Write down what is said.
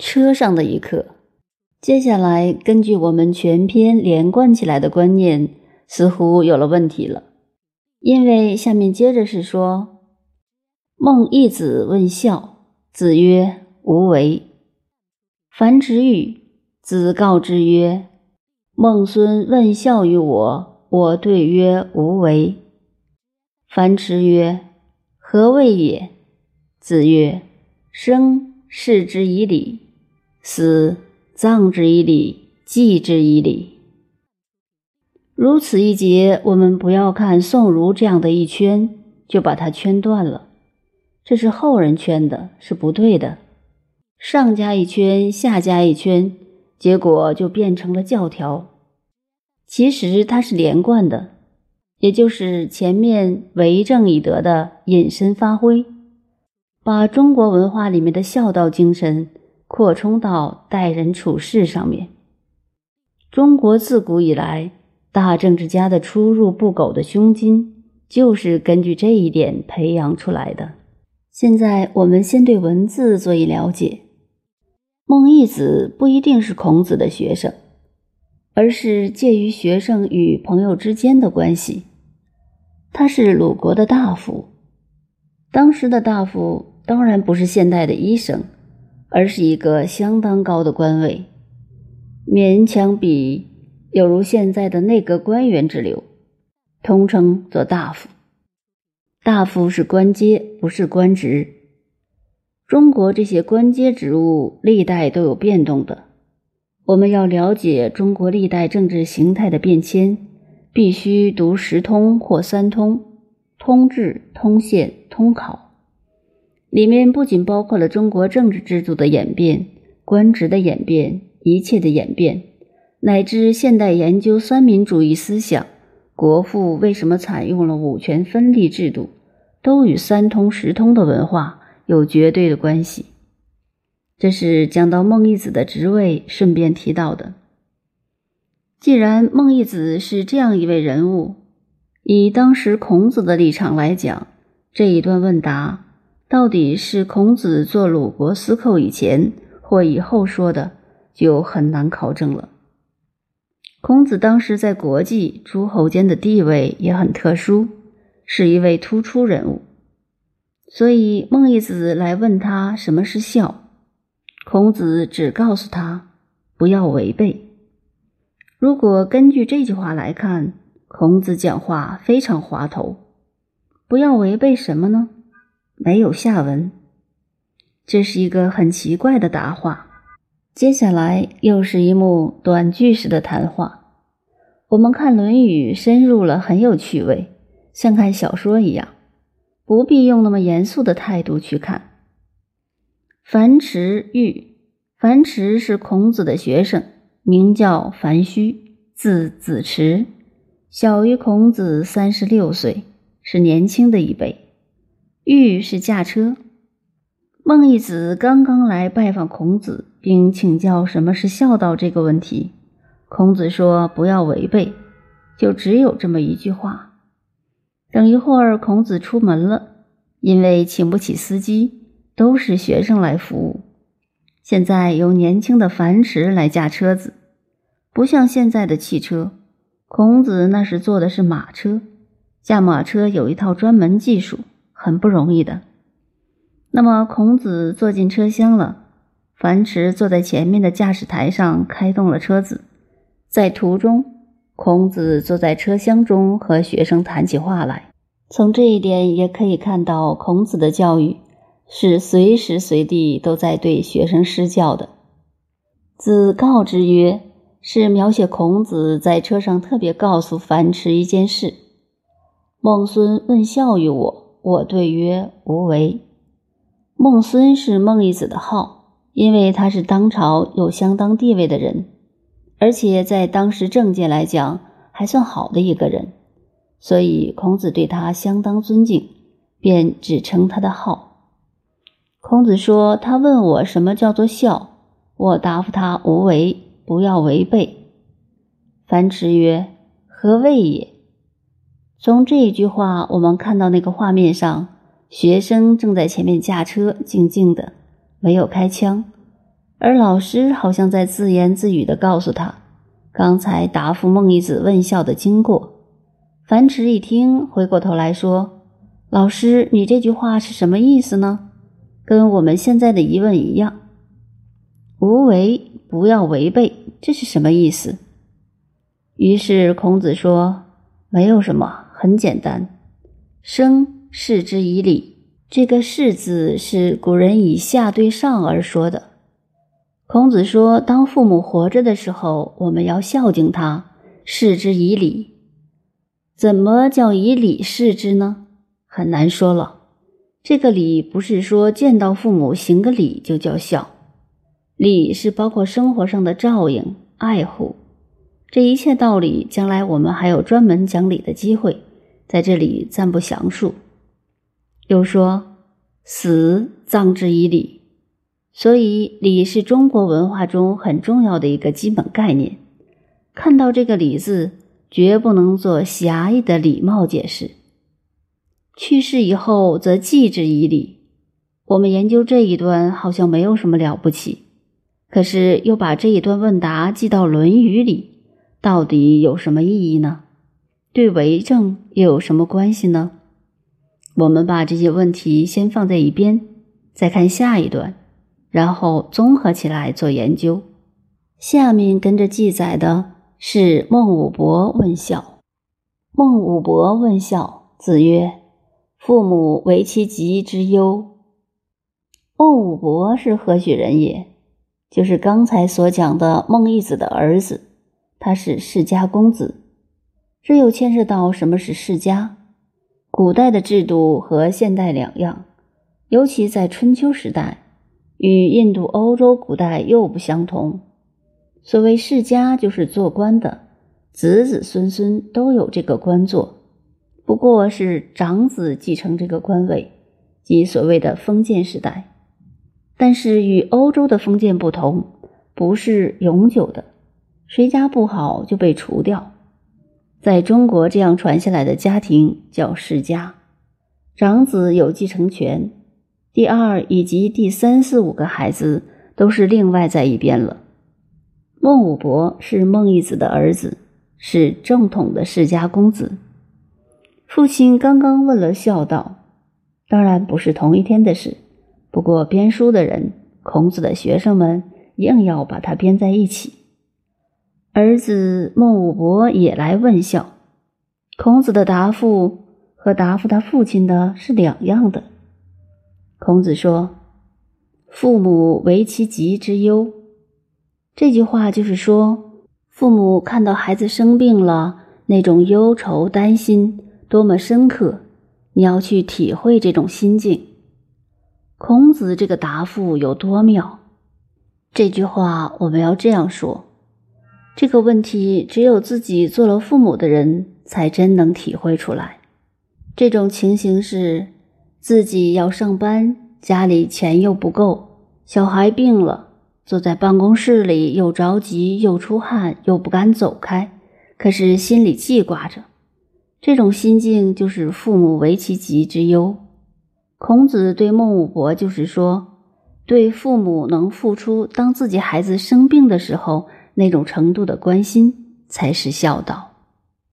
车上的一刻。接下来，根据我们全篇连贯起来的观念，似乎有了问题了，因为下面接着是说：孟义子问孝，子曰：“无为。”樊迟欲，子告之曰：“孟孙问孝于我，我对曰：无为。”樊迟曰：“何谓也？”子曰：“生视之以礼，死葬之以礼，祭之以礼。”如此一节，我们不要看宋儒这样的一圈就把它圈断了，这是后人圈的，是不对的。上加一圈，下加一圈，结果就变成了教条。其实它是连贯的。也就是前面为政以德的引申发挥，把中国文化里面的孝道精神扩充到待人处事上面。中国自古以来，大政治家的出入不苟的胸襟，就是根据这一点培养出来的。现在我们先对文字做一了解。孟义子不一定是孔子的学生，而是介于学生与朋友之间的关系。他是鲁国的大夫，当时的大夫当然不是现代的医生，而是一个相当高的官位，勉强比有如现在的内阁官员之流，通称做大夫。大夫是官阶，不是官职。中国这些官阶职务历代都有变动的，我们要了解中国历代政治形态的变迁。必须读十通或三通，通志、通宪、通考，里面不仅包括了中国政治制度的演变、官职的演变、一切的演变，乃至现代研究三民主义思想、国父为什么采用了五权分立制度，都与三通十通的文化有绝对的关系。这是讲到孟义子的职位，顺便提到的。既然孟义子是这样一位人物，以当时孔子的立场来讲，这一段问答到底是孔子做鲁国司寇以前或以后说的，就很难考证了。孔子当时在国际诸侯间的地位也很特殊，是一位突出人物，所以孟义子来问他什么是孝，孔子只告诉他不要违背。如果根据这句话来看，孔子讲话非常滑头。不要违背什么呢？没有下文。这是一个很奇怪的答话。接下来又是一幕短句式的谈话。我们看《论语》深入了，很有趣味，像看小说一样，不必用那么严肃的态度去看。樊迟欲，樊迟是孔子的学生。名叫樊须，字子迟，小于孔子三十六岁，是年轻的一辈。玉是驾车。孟义子刚刚来拜访孔子，并请教什么是孝道这个问题。孔子说：“不要违背。”就只有这么一句话。等一会儿，孔子出门了，因为请不起司机，都是学生来服务。现在由年轻的樊迟来驾车子，不像现在的汽车。孔子那时坐的是马车，驾马车有一套专门技术，很不容易的。那么孔子坐进车厢了，樊迟坐在前面的驾驶台上开动了车子。在途中，孔子坐在车厢中和学生谈起话来。从这一点也可以看到孔子的教育。是随时随地都在对学生施教的。子告之曰，是描写孔子在车上特别告诉樊迟一件事：孟孙问孝于我，我对曰无为。孟孙是孟义子的号，因为他是当朝有相当地位的人，而且在当时政界来讲还算好的一个人，所以孔子对他相当尊敬，便只称他的号。孔子说：“他问我什么叫做孝，我答复他：无为，不要违背。”樊迟曰：“何谓也？”从这一句话，我们看到那个画面上，学生正在前面驾车，静静的，没有开枪，而老师好像在自言自语的告诉他，刚才答复孟义子问孝的经过。樊迟一听，回过头来说：“老师，你这句话是什么意思呢？跟我们现在的疑问一样。无为，不要违背，这是什么意思？”于是孔子说：“没有什么，很简单。生，视之以礼。这个‘视’字是古人以下对上而说的。”孔子说：“当父母活着的时候，我们要孝敬他，视之以礼。怎么叫以礼视之呢？很难说了。这个礼不是说见到父母行个礼就叫孝，礼是包括生活上的照应、爱护。这一切道理，将来我们还有专门讲理的机会，在这里暂不详述。又说：死，葬之以礼。”所以，礼是中国文化中很重要的一个基本概念。看到这个“礼”字，绝不能做狭义的礼貌解释。去世以后，则祭之以礼。我们研究这一段，好像没有什么了不起。可是，又把这一段问答记到《论语》里，到底有什么意义呢？对为政又有什么关系呢？我们把这些问题先放在一边，再看下一段。然后综合起来做研究。下面跟着记载的是孟武伯问孝。孟武伯问孝，子曰：“父母为其疾之忧。”孟武伯是何许人也？就是刚才所讲的孟义子的儿子，他是世家公子。这又牵涉到什么是世家？古代的制度和现代两样，尤其在春秋时代。与印度、欧洲古代又不相同。所谓世家，就是做官的，子子孙孙都有这个官做，不过是长子继承这个官位，即所谓的封建时代。但是与欧洲的封建不同，不是永久的，谁家不好就被除掉。在中国这样传下来的家庭叫世家，长子有继承权。第二以及第三、四、五个孩子都是另外在一边了。孟武伯是孟义子的儿子，是正统的世家公子。父亲刚刚问了孝道，当然不是同一天的事。不过编书的人，孔子的学生们硬要把它编在一起。儿子孟武伯也来问孝，孔子的答复和答复他父亲的是两样的。孔子说：“父母为其疾之忧。”这句话就是说，父母看到孩子生病了，那种忧愁、担心多么深刻，你要去体会这种心境。孔子这个答复有多妙？这句话我们要这样说：这个问题只有自己做了父母的人才真能体会出来。这种情形是。自己要上班，家里钱又不够，小孩病了，坐在办公室里又着急又出汗又不敢走开，可是心里记挂着。这种心境就是父母为其疾之忧。孔子对孟武伯就是说，对父母能付出当自己孩子生病的时候那种程度的关心，才是孝道。